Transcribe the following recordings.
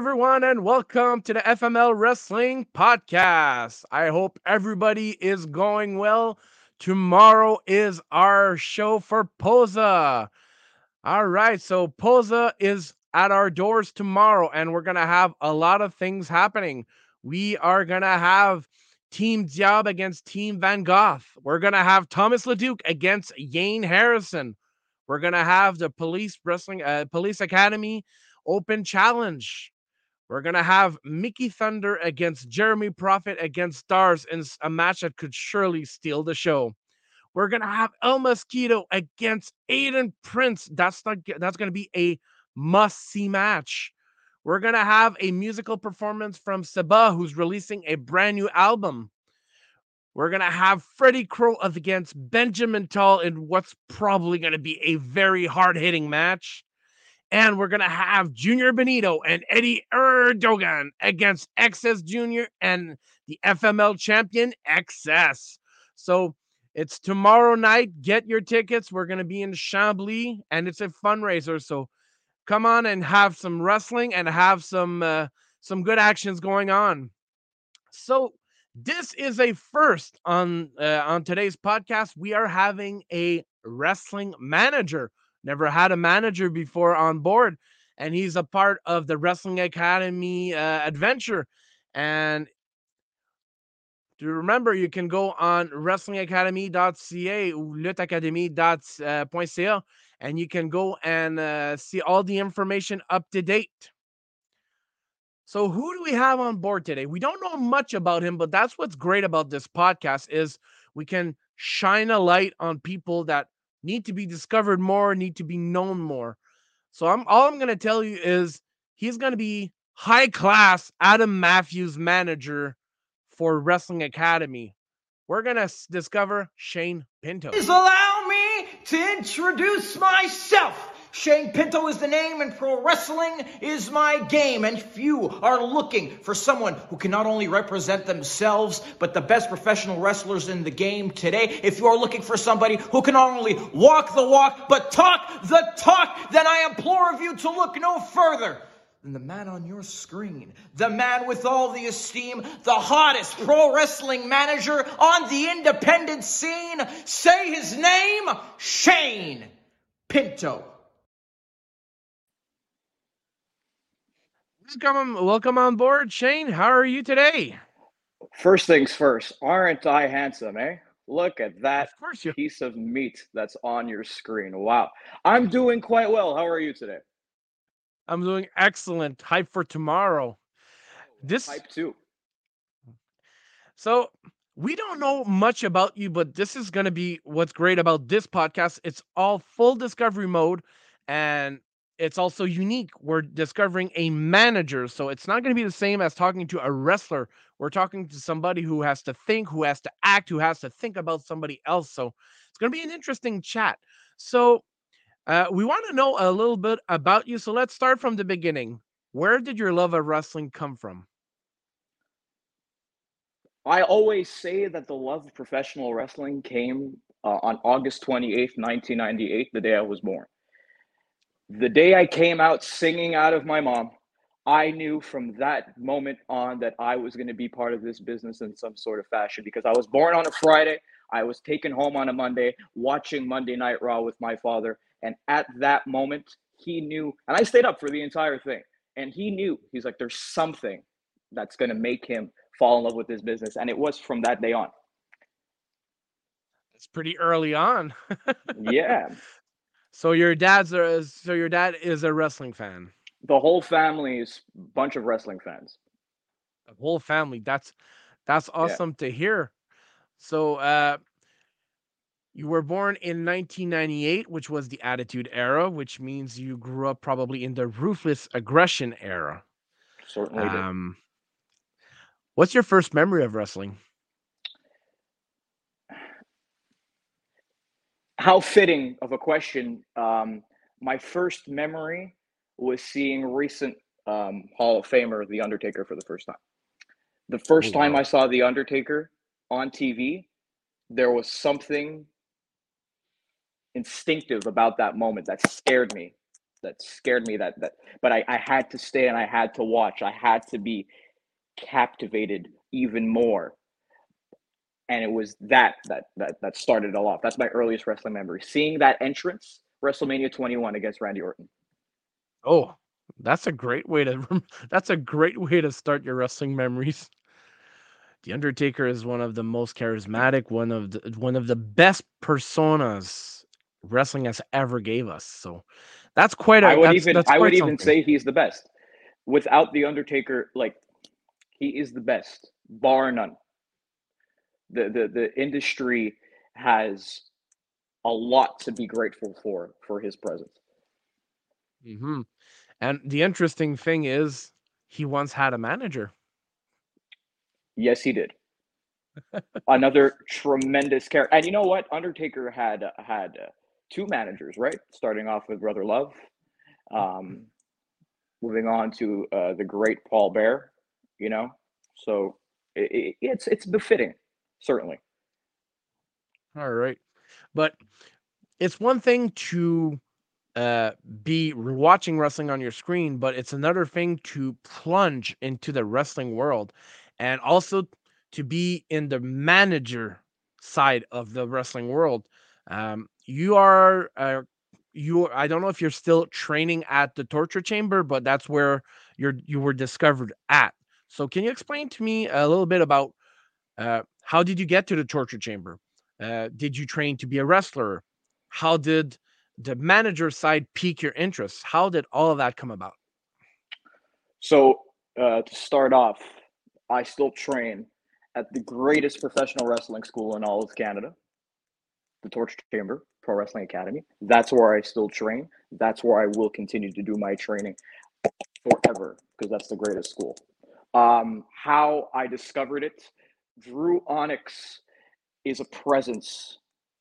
everyone, and welcome to the FML Wrestling Podcast. I hope everybody is going well. Tomorrow is our show for Posa. All right, so Posa is at our doors tomorrow, and we're going to have a lot of things happening. We are going to have Team Diab against Team Van Gogh. We're going to have Thomas Leduc against Yane Harrison. We're going to have the Police Wrestling uh, Police Academy Open Challenge. We're going to have Mickey Thunder against Jeremy Prophet against Stars in a match that could surely steal the show. We're going to have El Mosquito against Aiden Prince. That's not, that's going to be a must see match. We're going to have a musical performance from Saba, who's releasing a brand new album. We're going to have Freddie Crow against Benjamin Tall in what's probably going to be a very hard hitting match. And we're going to have Junior Benito and Eddie Erdogan against XS Junior and the FML champion XS. So it's tomorrow night. Get your tickets. We're going to be in Chambly and it's a fundraiser. So come on and have some wrestling and have some uh, some good actions going on. So this is a first on uh, on today's podcast. We are having a wrestling manager never had a manager before on board, and he's a part of the Wrestling Academy uh, adventure. And remember, you can go on wrestlingacademy.ca, lutteacademy.ca, uh, and you can go and uh, see all the information up to date. So who do we have on board today? We don't know much about him, but that's what's great about this podcast is we can shine a light on people that need to be discovered more, need to be known more. So I'm all I'm gonna tell you is he's gonna be high class Adam Matthews manager for Wrestling Academy. We're gonna discover Shane Pinto. Please allow me to introduce myself. Shane Pinto is the name, and pro wrestling is my game. And few are looking for someone who can not only represent themselves, but the best professional wrestlers in the game today. If you are looking for somebody who can not only walk the walk, but talk the talk, then I implore of you to look no further than the man on your screen, the man with all the esteem, the hottest pro wrestling manager on the independent scene. Say his name, Shane Pinto. Welcome, welcome on board, Shane. How are you today? First things first, aren't I handsome, eh? Look at that Of course you. piece of meat that's on your screen. Wow. I'm doing quite well. How are you today? I'm doing excellent. Hype for tomorrow. This Type 2. So we don't know much about you, but this is going to be what's great about this podcast. It's all full discovery mode and it's also unique. We're discovering a manager. So it's not going to be the same as talking to a wrestler. We're talking to somebody who has to think, who has to act, who has to think about somebody else. So it's going to be an interesting chat. So uh, we want to know a little bit about you. So let's start from the beginning. Where did your love of wrestling come from? I always say that the love of professional wrestling came uh, on August 28th, 1998, the day I was born. The day I came out singing out of my mom, I knew from that moment on that I was going to be part of this business in some sort of fashion because I was born on a Friday. I was taken home on a Monday, watching Monday Night Raw with my father. And at that moment, he knew, and I stayed up for the entire thing. And he knew, he's like, there's something that's going to make him fall in love with this business. And it was from that day on. It's pretty early on. Yeah. So your dad's a so your dad is a wrestling fan. the whole family is a bunch of wrestling fans. The whole family. That's that's awesome to hear. So uh you were born in 1998, which was the Attitude Era, which means you grew up probably in the Ruthless Aggression era. Certainly. Um, what's your first memory of wrestling? How fitting of a question. Um, my first memory was seeing recent um, Hall of Famer The Undertaker for the first time. The first Oh, time. I saw The Undertaker on TV, there was something instinctive about that moment that scared me. that scared me that that but I, I had to stay and I had to watch. I had to be captivated even more. And it was that that that that started it all off. That's my earliest wrestling memory. Seeing that entrance, WrestleMania 21 against Randy Orton. Oh, that's a great way to that's a great way to start your wrestling memories. The Undertaker is one of the most charismatic, one of the one of the best personas wrestling has ever gave us. So that's quite a I would that's, even I would even something. say he's the best. Without the Undertaker, like he is the best, bar none. The the the industry has a lot to be grateful for for his presence. hmm And the interesting thing is he once had a manager. Yes, he did. Another tremendous character. And you know what? Undertaker had uh, had uh, two managers, right? Starting off with Brother Love, um, moving on to uh, the great Paul Bearer. You know, so it, it, it's it's befitting, certainly. All right. But it's one thing to uh be watching wrestling on your screen, but it's another thing to plunge into the wrestling world and also to be in the manager side of the wrestling world. Um you are uh you I don't know if you're still training at the torture chamber, but that's where you're you were discovered at. So can you explain to me a little bit about uh, how did you get to the torture chamber? Uh, did you train to be a wrestler? How did the manager side pique your interest? How did all of that come about? So uh, to start off, I still train at the greatest professional wrestling school in all of Canada, the Torture Chamber Pro Wrestling Academy. That's where I still train. That's where I will continue to do my training forever because that's the greatest school. Um, how I discovered it, Drew Onyx is a presence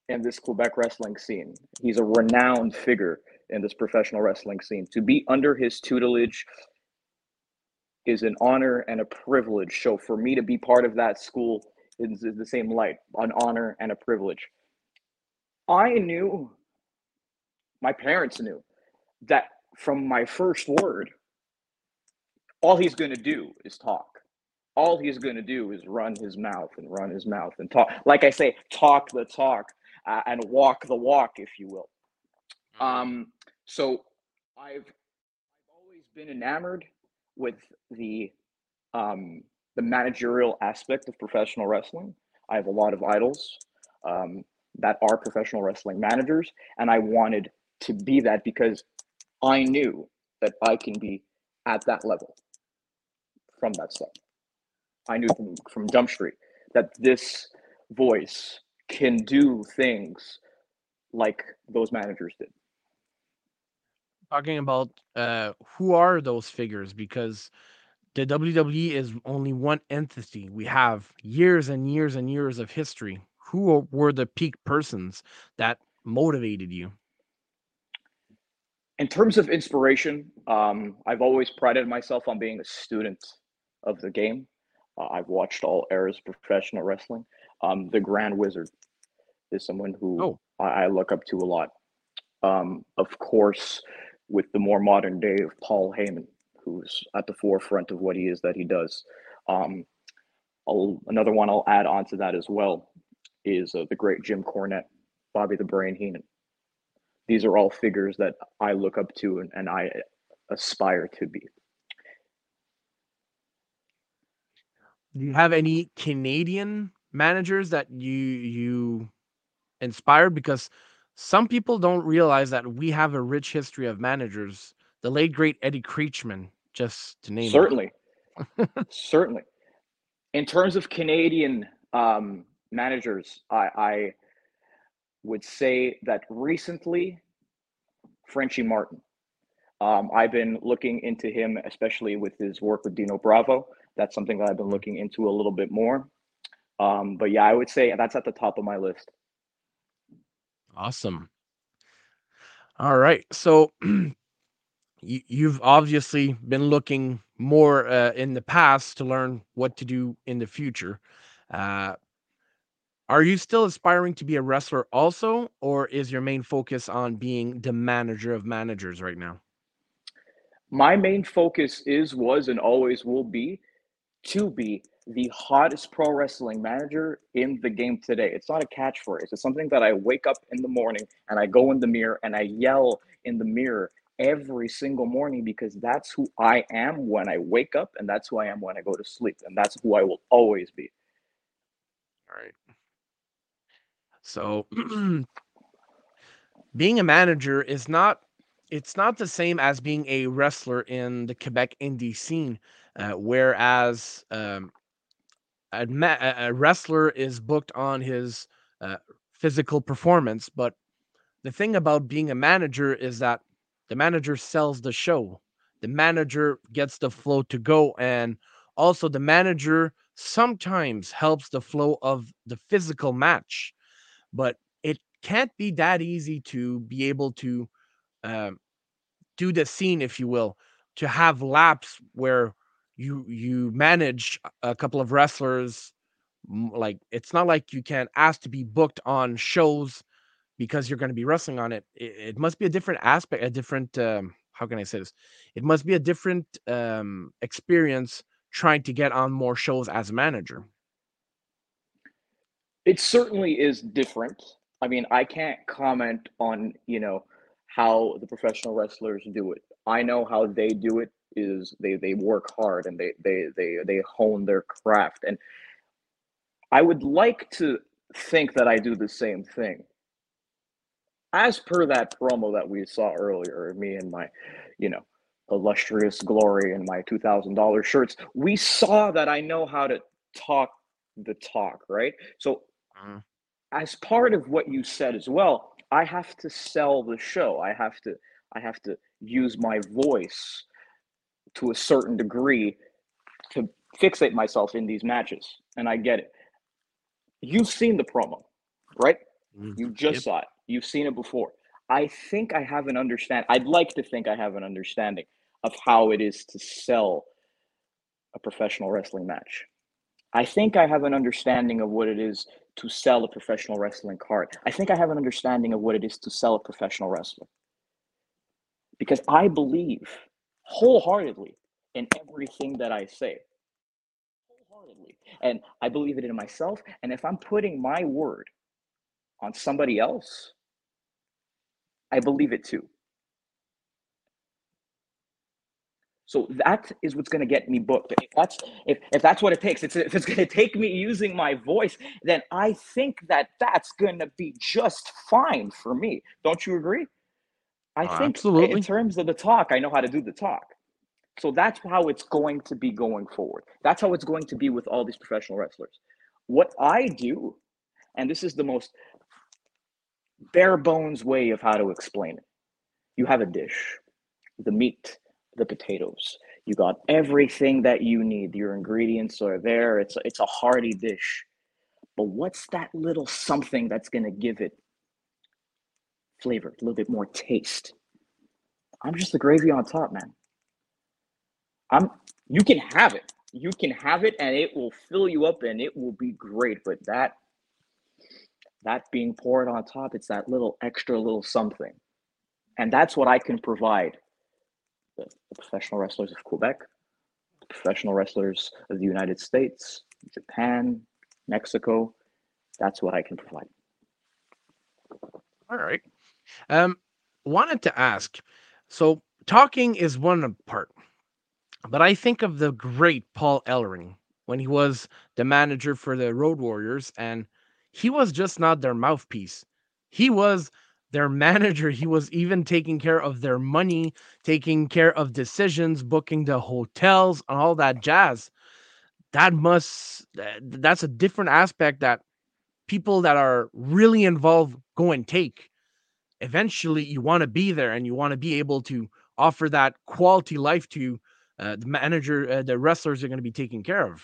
in this Quebec wrestling scene. He's a renowned figure in this professional wrestling scene. To be under his tutelage is an honor and a privilege. So for me to be part of that school is, the same light, an honor and a privilege. I knew, my parents knew that from my first word, all he's going to do is talk. All he's going to do is run his mouth and run his mouth and talk. Like I say, talk the talk uh, and walk the walk, if you will. Um, so I've I've always been enamored with the um, the managerial aspect of professional wrestling. I have a lot of idols um, that are professional wrestling managers, and I wanted to be that because I knew that I can be at that level from that stuff. I knew from, from Jump Street that this voice can do things like those managers did. Talking about uh, who are those figures? Because the WWE is only one entity. We have years and years and years of history. Who were the peak persons that motivated you? In terms of inspiration, um, I've always prided myself on being a student of the game. Uh, I've watched all eras of professional wrestling. Um, the Grand Wizard is someone who Oh. I, I look up to a lot. Um, of course, with the more modern day of Paul Heyman, who's at the forefront of what he is that he does. Um, I'll, another one I'll add on to that as well is uh, the great Jim Cornette, Bobby the Brain Heenan. These are all figures that I look up to and, and I aspire to be. Do you have any Canadian managers that you you inspired? Because some people don't realize that we have a rich history of managers. The late great Eddie Creatchman, just to name. Certainly, certainly. In terms of Canadian um, managers, I, I would say that recently, Frenchie Martin. Um, I've been looking into him, especially with his work with Dino Bravo. That's something that I've been looking into a little bit more. Um, but yeah, I would say that's at the top of my list. Awesome. All right. So you, you've obviously been looking more uh, in the past to learn what to do in the future. Uh, are you still aspiring to be a wrestler also, or is your main focus on being the manager of managers right now? My main focus is, was, and always will be to be the hottest pro wrestling manager in the game today. It's not a catchphrase. It's something that I wake up in the morning and I go in the mirror and I yell in the mirror every single morning because that's who I am when I wake up and that's who I am when I go to sleep. And that's who I will always be. All right. So being a manager is not it's not the same as being a wrestler in the Quebec indie scene. Uh, whereas um, a, a, wrestler is booked on his uh, physical performance, but the thing about being a manager is that the manager sells the show. The manager gets the flow to go, and also the manager sometimes helps the flow of the physical match, but it can't be that easy to be able to um, do the scene, if you will, to have laps where you you manage a couple of wrestlers like it's not like you can't ask to be booked on shows because you're going to be wrestling on it. it. it must be a different aspect a different um how can i say this it must be a different um experience trying to get on more shows as a manager it certainly is different i mean i can't comment on you know how the professional wrestlers do it. I know how they do it is they they work hard and they they they they hone their craft. And i would like to think that i do the same thing. As per that promo that we saw earlier me and my you know illustrious glory and my $2000 shirts we saw that i know how to talk the talk right? So mm. as part of what you said as well i have to sell the show i have to i have to use my voice to a certain degree to fixate myself in these matches, and I get it. You've seen the promo, right? Mm-hmm. You just yep. saw it. You've seen it before. I think I have an understand. I'd like to think I have an understanding of how it is to sell a professional wrestling match. I think I have an understanding of what it is to sell a professional wrestling card. I think I have an understanding of what it is to sell a professional wrestler. Because I believe wholeheartedly in everything that I say. Wholeheartedly. And I believe it in myself. And if I'm putting my word on somebody else, I believe it too. So that is what's going to get me booked. If that's if, if that's what it takes, it's, if it's going to take me using my voice, then I think that that's going to be just fine for me. Don't you agree? I uh, think absolutely. in terms of the talk, I know how to do the talk. So that's how it's going to be going forward. That's how it's going to be with all these professional wrestlers. What I do, and this is the most bare bones way of how to explain it. You have a dish, the meat, the potatoes. You got everything that you need. Your ingredients are there. It's it's a hearty dish. But what's that little something that's going to give it flavor, a little bit more taste. I'm just the gravy on top, man. I'm you can have it. You can have it and it will fill you up and it will be great. But that that being poured on top, it's that little extra little something. And that's what I can provide the, professional wrestlers of Quebec, the professional wrestlers of the United States, Japan, Mexico. That's what I can provide. All right. Um, wanted to ask. So talking is one part, but I think of the great Paul Ellering when he was the manager for the Road Warriors, and he was just not their mouthpiece. He was their manager. He was even taking care of their money, taking care of decisions, booking the hotels, and all that jazz. That must, that's a different aspect that people that are really involved go and take eventually you want to be there and you want to be able to offer that quality life to uh, the manager, uh, the wrestlers are going to be taken care of.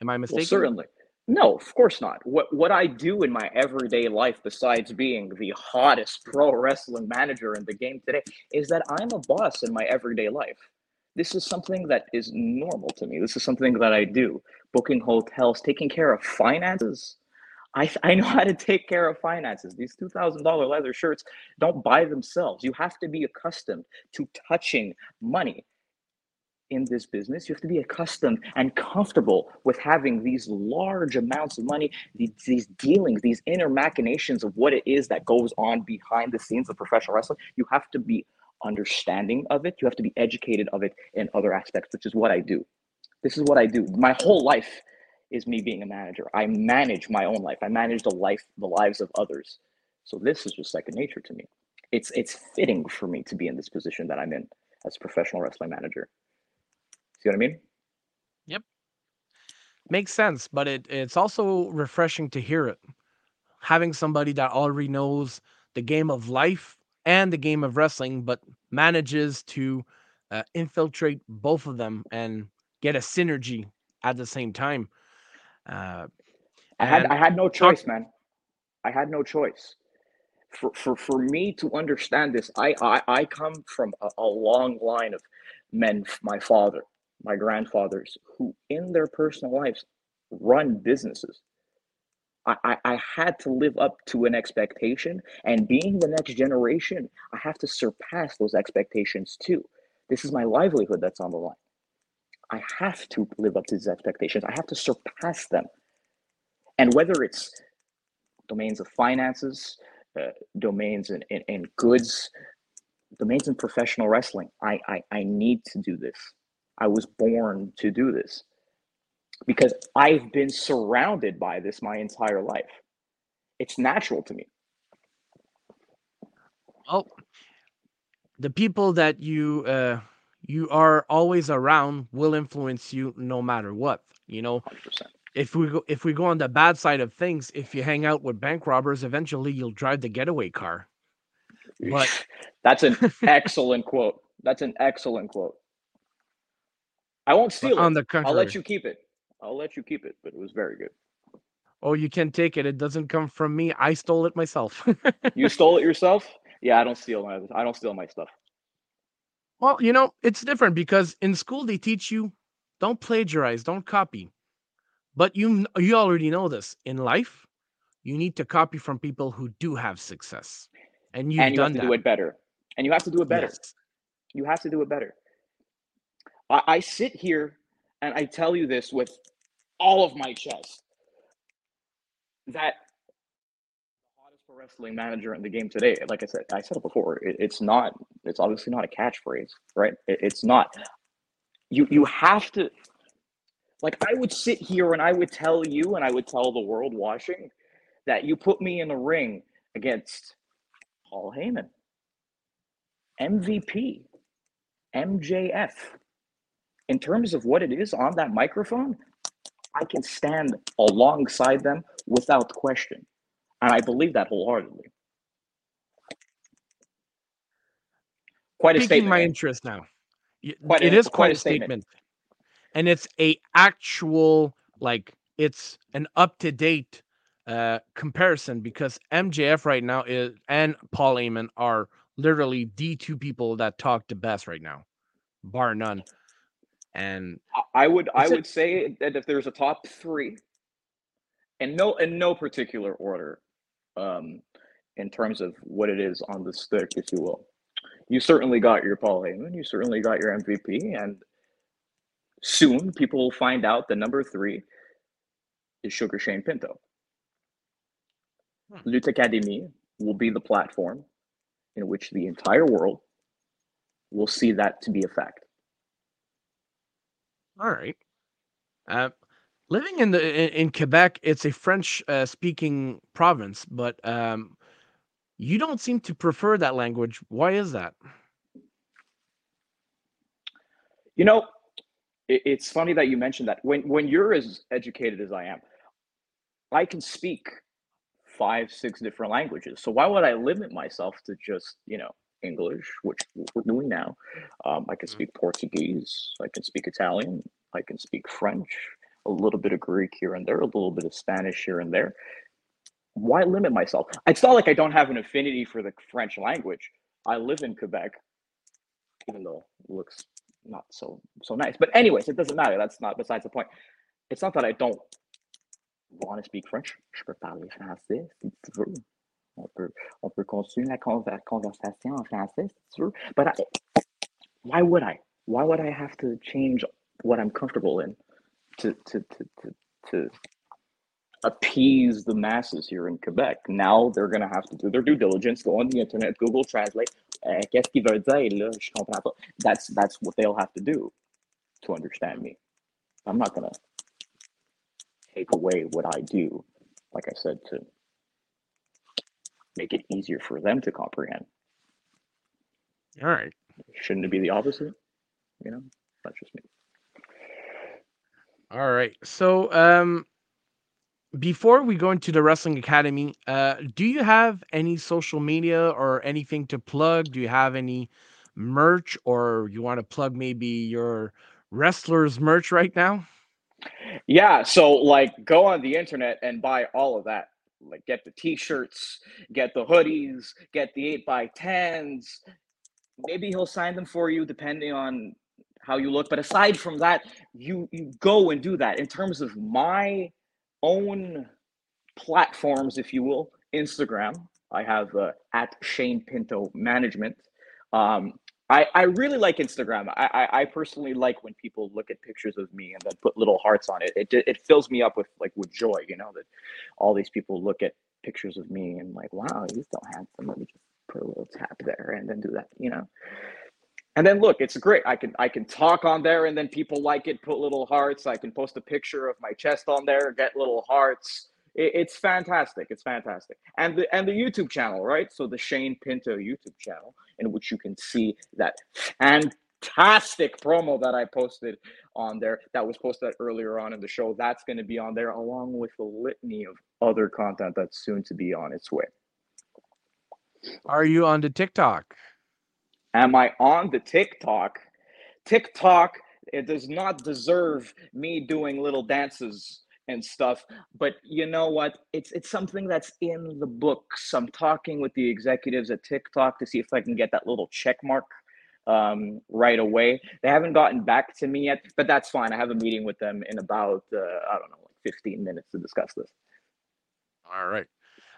Am I mistaken? Well, certainly. No, of course not. What what I do in my everyday life, besides being the hottest pro wrestling manager in the game today, is that I'm a boss in my everyday life. This is something that is normal to me. This is something that I do. Booking hotels, taking care of finances, I, I know how to take care of finances. These $2,000 leather shirts don't buy themselves. You have to be accustomed to touching money. In this business, you have to be accustomed and comfortable with having these large amounts of money, these, these, dealings, these inner machinations of what it is that goes on behind the scenes of professional wrestling. You have to be understanding of it. You have to be educated of it in other aspects, which is what I do. This is what I do. My whole life is me being a manager. I manage my own life. I manage the life, the lives of others. So this is just second nature to me. It's it's fitting for me to be in this position that I'm in as a professional wrestling manager. See what I mean? Yep. Makes sense, but it it's also refreshing to hear it. Having somebody that already knows the game of life and the game of wrestling, but manages to uh, infiltrate both of them and get a synergy at the same time. Uh, I had I had no choice, man. I had no choice. For, for, for me to understand this, I, I, I come from a, a long line of men, my father, my grandfathers, who in their personal lives run businesses. I, I, had to live up to an expectation, and being the next generation, I have to surpass those expectations too. This is my livelihood that's on the line. I have to live up to these expectations. I have to surpass them. And whether it's domains of finances, uh, domains in, in, in, goods, domains in professional wrestling, I, I, I need to do this. I was born to do this because I've been surrounded by this my entire life. It's natural to me. Oh, the people that you uh, you are always around will influence you no matter what. You know, 100%. if we go if we go on the bad side of things, if you hang out with bank robbers, eventually you'll drive the getaway car. But that's an excellent quote. That's an excellent quote. I won't steal on it. The I'll let you keep it. I'll let you keep it, but it was very good. Oh, you can take it. It doesn't come from me. I stole it myself. you stole it yourself? Yeah, I don't steal my I don't steal my stuff. Well, you know, it's different because in school they teach you don't plagiarize, don't copy. But you you already know this. In life, you need to copy from people who do have success. And you've and you done have to that. do it better. And you have to do it better. Yes. You have to do it better. I, I sit here and I tell you this with all of my chest that the hottest wrestling manager in the game today. Like I said, I said it before. It, it's not. It's obviously not a catchphrase, right? It, it's not. You you have to. Like I would sit here and I would tell you and I would tell the world watching that you put me in a ring against Paul Heyman, MVP, MJF. In terms of what it is on that microphone, I can stand alongside them without question. And I believe that wholeheartedly. Quite a Piquing statement. my interest now. Quite it a, is quite, quite a statement. statement. And it's a actual like it's an up to date uh comparison because MJF right now is and Paul Heyman are literally the two people that talk the best right now, bar none. And I would I would say that if there's a top three, and no in no particular order, um, in terms of what it is on the stick, if you will. You certainly got your Paul Heyman, you certainly got your MVP, and soon people will find out the number three is Sugar Shane Pinto. Hmm. Lutte Academy will be the platform in which the entire world will see that to be a fact. All right. Uh, living in the in Quebec, it's a French uh, speaking province, but um, you don't seem to prefer that language. Why is that? You know, it, it's funny that you mentioned that. When when you're as educated as I am, I can speak five, six different languages. So why would I limit myself to just you know English, which we're doing now? Um, I can mm. speak Portuguese. I can speak Italian. I can speak French a little bit of Greek here and there, a little bit of Spanish here and there. Why limit myself? It's not like I don't have an affinity for the French language. I live in Quebec, even though it looks not so so nice. But anyways, it doesn't matter. That's not besides the point. It's not that I don't want to speak French. Je peux parler français si tu veux. On peut, on peut continuer la conversation en français si tu veux. But I, why would I? why would I have to change what I'm comfortable in to to to to, to appease the masses here in Quebec? Now they're gonna have to do their due diligence, go on the internet, Google Translate. Uh, qu'est-ce qu'il veut dire là? Je comprends pas. That's that's what they'll have to do to understand me. I'm not gonna take away what I do, like I said, to make it easier for them to comprehend. All right. Shouldn't it be the opposite? You know, that's just me. All right. So, um, before we go into the Wrestling Academy, uh, do you have any social media or anything to plug? Do you have any merch or you want to plug maybe your wrestlers merch right now? Yeah, so like go on the internet and buy all of that. Like get the t-shirts, get the hoodies, get the 8 by 10s. Maybe he'll sign them for you depending on how you look. But aside from that, you you go and do that. In terms of my own platforms, if you will, Instagram, I have uh, at Shane Pinto Management. Um, I, I really like Instagram. I, I, I personally like when people look at pictures of me and then put little hearts on it. It it fills me up with like with joy, you know, that all these people look at pictures of me and like, wow, he's so handsome. Let me just put a little tap there and then do that, you know. And then look, it's great. I can I can talk on there and then people like it, put little hearts. I can post a picture of my chest on there, get little hearts it, it's fantastic. It's fantastic. And the and the YouTube channel, right? So the Shane Pinto YouTube channel, in which you can see that fantastic promo that I posted on there that was posted earlier on in the show. That's going to be on there along with a litany of other content that's soon to be on its way. Are you on the TikTok? Am I on the TikTok? TikTok, it does not deserve me doing little dances and stuff. But you know what? It's it's something that's in the books. I'm talking with the executives at TikTok to see if I can get that little check mark um, right away. They haven't gotten back to me yet, but that's fine. I have a meeting with them in about uh, I don't know, like 15 minutes to discuss this. All right.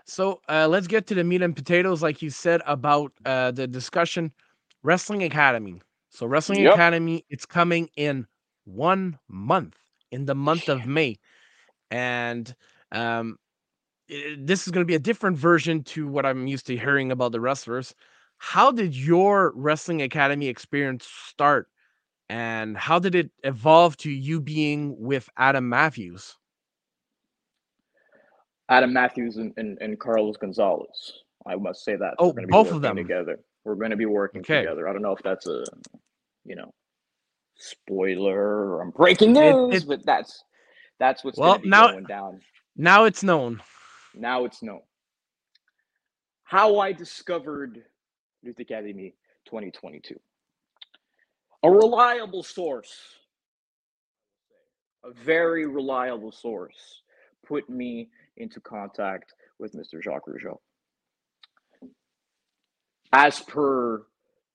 So uh, let's get to the meat and potatoes, like you said about uh, the discussion. Wrestling Academy. So Wrestling yep. Academy, it's coming in one month, in the month of May and um, it, this is going to be a different version to what I'm used to hearing about the wrestlers. How did your wrestling academy experience start, and how did it evolve to you being with Adam Matthews? Adam Matthews and, and, and Carlos Gonzalez. I must say that. Oh, both of them together. We're going to be working okay. together. I don't know if that's a, you know, spoiler. I'm breaking news, it, it, but that's that's what's well, now, going down. Now it's known. Now it's known. How I discovered Lutte Academy 2022. A reliable source, a very reliable source, put me into contact with Mr. Jacques Rougeau. As per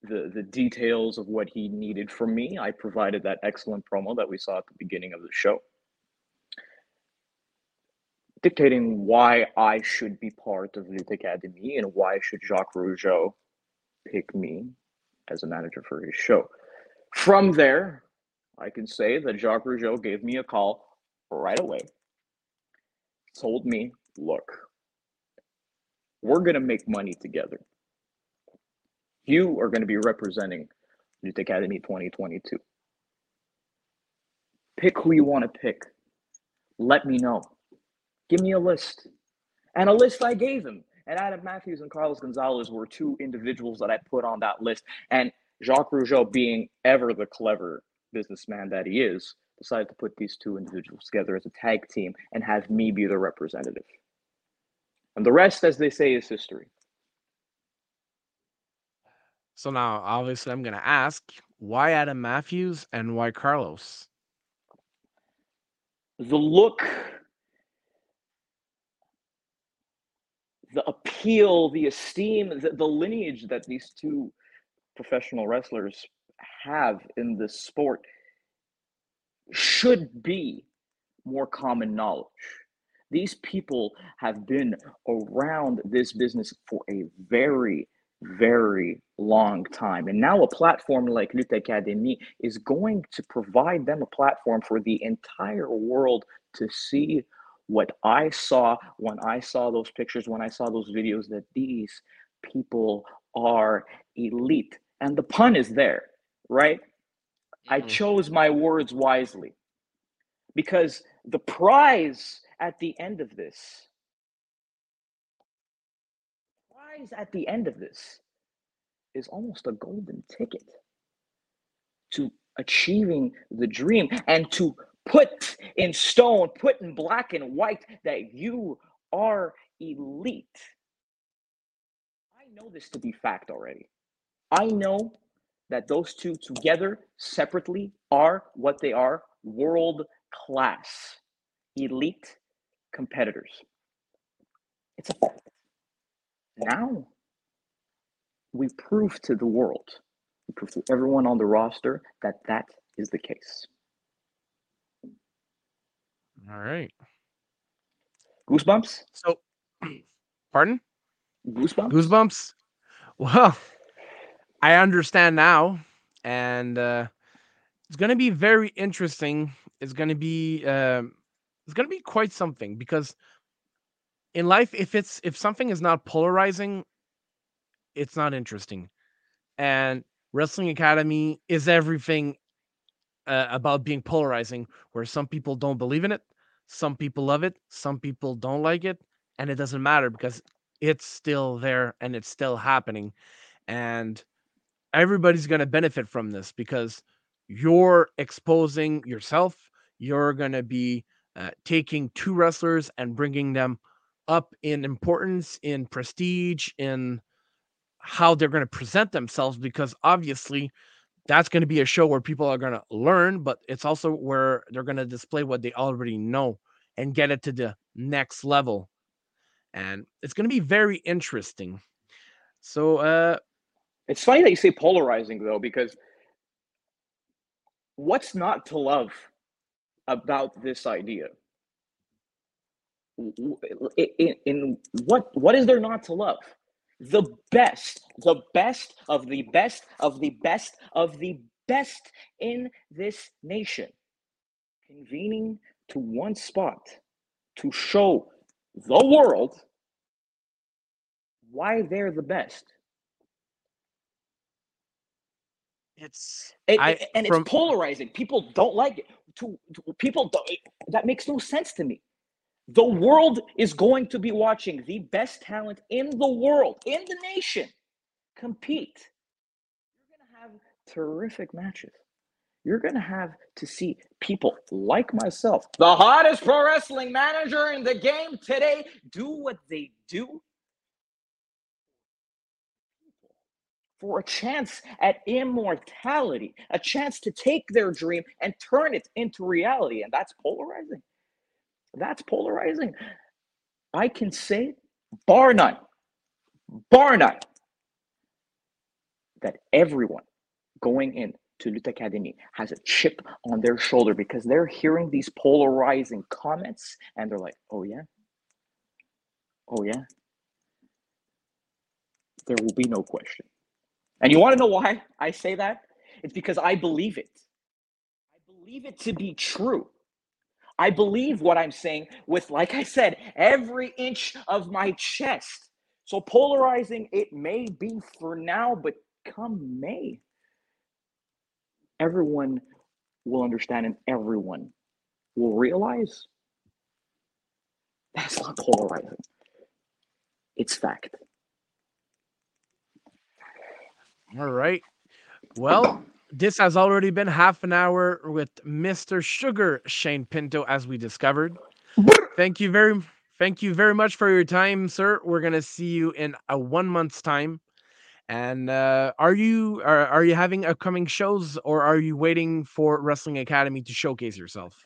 the, the details of what he needed from me, I provided that excellent promo that we saw at the beginning of the show dictating why I should be part of Lutte Academy and why should Jacques Rougeau pick me as a manager for his show. From there, I can say that Jacques Rougeau gave me a call right away, told me, look, we're going to make money together. You are going to be representing Lutte Academy 2022. Pick who you want to pick. Let me know. Give me a list. And a list I gave him. And Adam Matthews and Carlos Gonzalez were two individuals that I put on that list. And Jacques Rougeau, being ever the clever businessman that he is, decided to put these two individuals together as a tag team and have me be the representative. And the rest, as they say, is history. So now, obviously, I'm going to ask why Adam Matthews and why Carlos? The look the appeal, the esteem, the, the lineage that these two professional wrestlers have in this sport should be more common knowledge. These people have been around this business for a very, very long time. And now a platform like Lutte Academy is going to provide them a platform for the entire world to see what I saw when I saw those pictures, when I saw those videos, that these people are elite. And the pun is there, right? Mm-hmm. I chose my words wisely because the prize at the end of this, prize at the end of this is almost a golden ticket to achieving the dream and to put in stone, put in black and white that you are elite. I know this to be fact already. I know that those two together, separately, are what they are world class, elite competitors. It's a fact. Now, we prove to the world, we prove to everyone on the roster that that is the case. All right. Goosebumps? So, pardon? Goosebumps? Goosebumps? Well, I understand now. And uh, it's going to be very interesting. It's going to be. Uh, it's going to be quite something because in life if it's if something is not polarizing it's not interesting and wrestling academy is everything uh, about being polarizing where some people don't believe in it some people love it some people don't like it and it doesn't matter because it's still there and it's still happening and everybody's going to benefit from this because you're exposing yourself you're going to be uh, taking two wrestlers and bringing them up in importance in prestige in how they're going to present themselves because obviously that's going to be a show where people are going to learn, but it's also where they're going to display what they already know and get it to the next level. And it's going to be very interesting. So, uh, it's funny that you say polarizing though, because what's not to love about this idea? In, in what what is there not to love? The best, the best of the best of the best of the best in this nation, convening to one spot to show the world why they're the best. It's it, I, and from, it's polarizing. People don't like it. To, to people don't, that makes no sense to me. The world is going to be watching the best talent in the world, in the nation, compete. You're going to have terrific matches. You're going to have to see people like myself, the hottest pro wrestling manager in the game today, do what they do for a chance at immortality, a chance to take their dream and turn it into reality. And that's polarizing. That's polarizing. I can say, bar none, bar none, that everyone going in to Lutte Academy has a chip on their shoulder because they're hearing these polarizing comments and they're like, oh yeah, oh yeah, there will be no question. And you want to know why I say that? It's because I believe it. I believe it to be true. I believe what I'm saying with, like I said, every inch of my chest. So polarizing it may be for now, but come May, everyone will understand and everyone will realize that's not polarizing. It's fact. All right. Well, this has already been half an hour with Mr. Sugar Shane Pinto, as we discovered. thank you very, thank you very much for your time, sir. We're gonna see you in a one month's time. And uh, are you are, are you having upcoming shows, or are you waiting for Wrestling Academy to showcase yourself?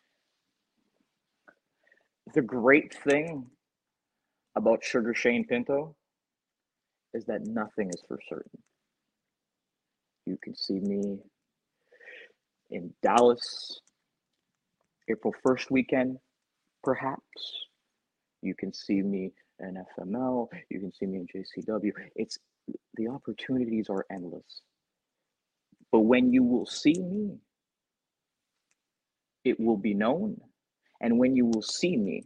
The great thing about Sugar Shane Pinto is that nothing is for certain. You can see me in Dallas, April 1st weekend, perhaps. You can see me in FML. You can see me in JCW. It's the opportunities are endless. But when you will see me, it will be known. And when you will see me,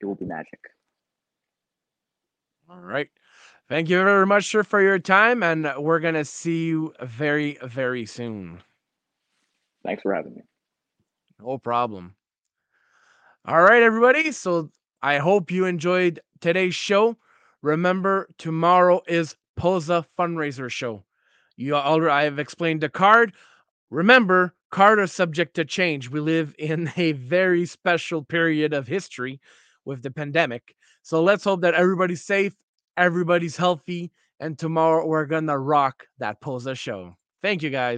it will be magic. All right. Thank you very much, sir, for your time. And we're going to see you very, very soon. Thanks for having me. No problem. All right, everybody. So I hope you enjoyed today's show. Remember, tomorrow is Posa fundraiser show. You already I have explained the card. Remember, card are subject to change. We live in a very special period of history with the pandemic. So let's hope that everybody's safe, everybody's healthy, and tomorrow we're gonna rock that Posa show. Thank you guys.